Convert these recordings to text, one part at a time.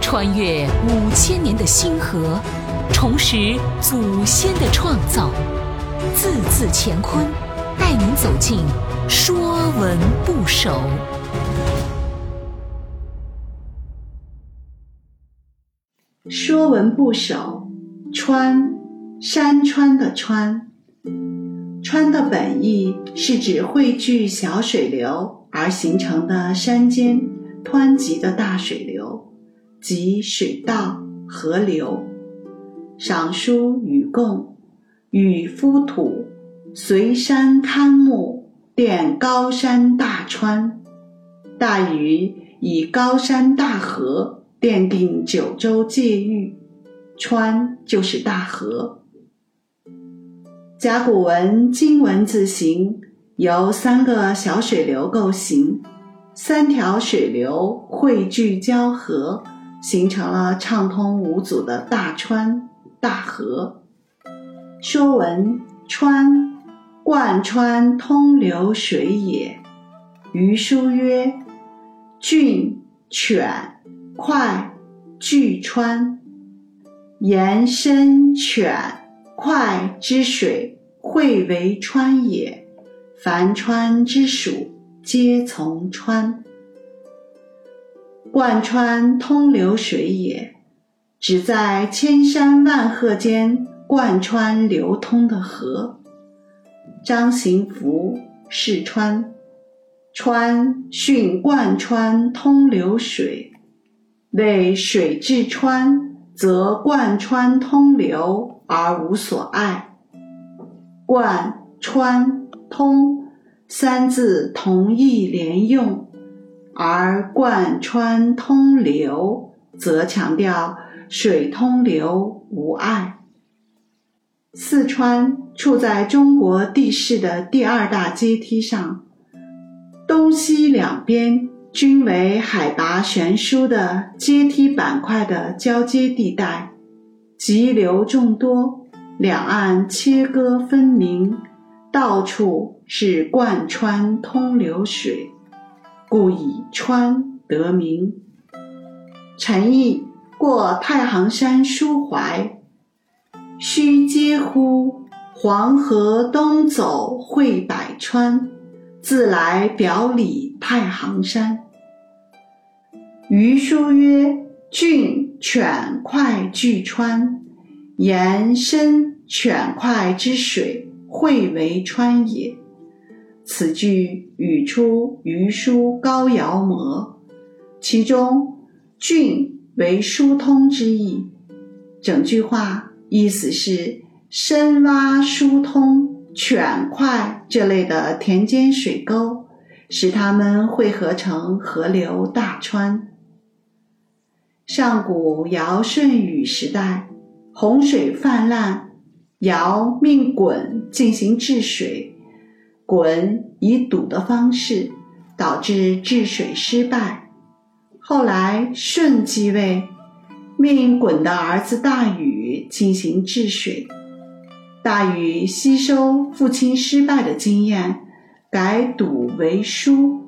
穿越五千年的星河，重拾祖先的创造，字字乾坤，带您走进《说文不首》。《说文不首》川，山川的川。川的本意是指汇聚小水流而形成的山间湍急的大水流，即水道、河流。赏书与共，与夫土，随山堪木，奠高山大川。大禹以高山大河奠定九州界域，川就是大河。甲骨文金文字形由三个小水流构成，三条水流汇聚交合，形成了畅通无阻的大川大河。说文：川，贯穿通流水也。余书曰：峻犬快巨川，言深犬。快之水汇为川也，凡川之属皆从川。贯穿通流水也，指在千山万壑间贯穿流通的河。张行福释川，川巽贯穿通流水，为水至川，则贯穿通流。而无所碍，贯穿通三字同义连用，而贯穿通流则强调水通流无碍。四川处在中国地势的第二大阶梯上，东西两边均为海拔悬殊的阶梯板块的交接地带。急流众多，两岸切割分明，到处是贯穿通流水，故以川得名。陈毅过太行山抒怀：“须嗟乎！黄河东走汇百川，自来表里太行山。”余书曰：“郡。”犬快巨川，言深犬快之水汇为川也。此句语出于书《高尧谟》，其中“浚”为疏通之意。整句话意思是：深挖疏通、犬快这类的田间水沟，使它们汇合成河流大川。上古尧舜禹时代，洪水泛滥，尧命鲧进行治水，鲧以堵的方式导致治水失败。后来舜继位，命鲧的儿子大禹进行治水。大禹吸收父亲失败的经验，改堵为疏，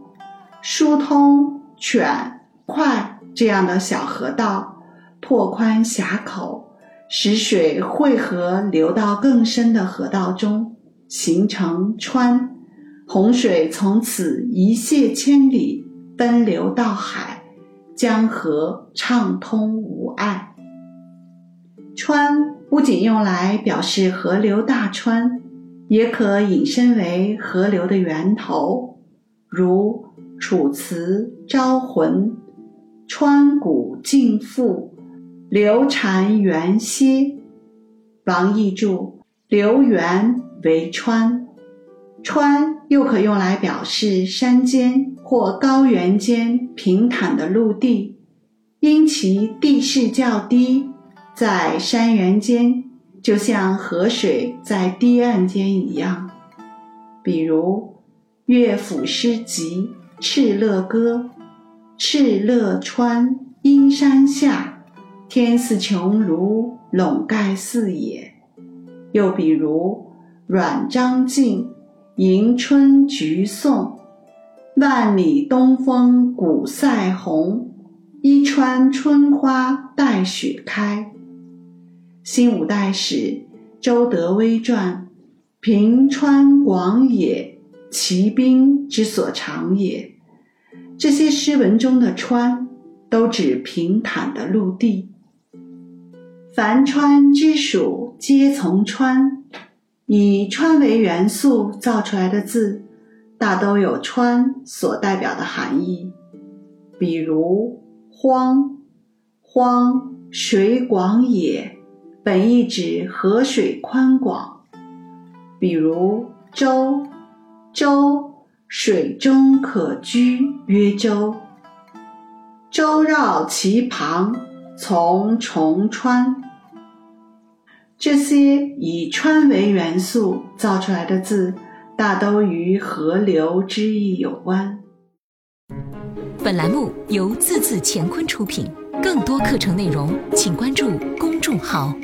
疏通犬快。这样的小河道拓宽峡口，使水汇合流到更深的河道中，形成川。洪水从此一泻千里，奔流到海，江河畅通无碍。川不仅用来表示河流大川，也可引申为河流的源头，如《楚辞·招魂》。川谷尽复，流潺源歇。王逸注：流源为川，川又可用来表示山间或高原间平坦的陆地，因其地势较低，在山原间就像河水在堤岸间一样。比如乐府诗集《敕勒歌》。敕勒川，阴山下，天似穹庐，笼盖四野。又比如阮章晋《迎春菊颂》：万里东风古塞红，一川春花带雪开。新五代史周德威传：平川广野，其滨之所长也。这些诗文中的川，都指平坦的陆地。凡川之属，皆从川。以川为元素造出来的字，大都有川所代表的含义。比如“荒”，“荒”水广也，本意指河水宽广。比如“舟”，“舟”。水中可居，曰舟。舟绕其旁，从重川。这些以川为元素造出来的字，大都与河流之意有关。本栏目由字字乾坤出品，更多课程内容，请关注公众号。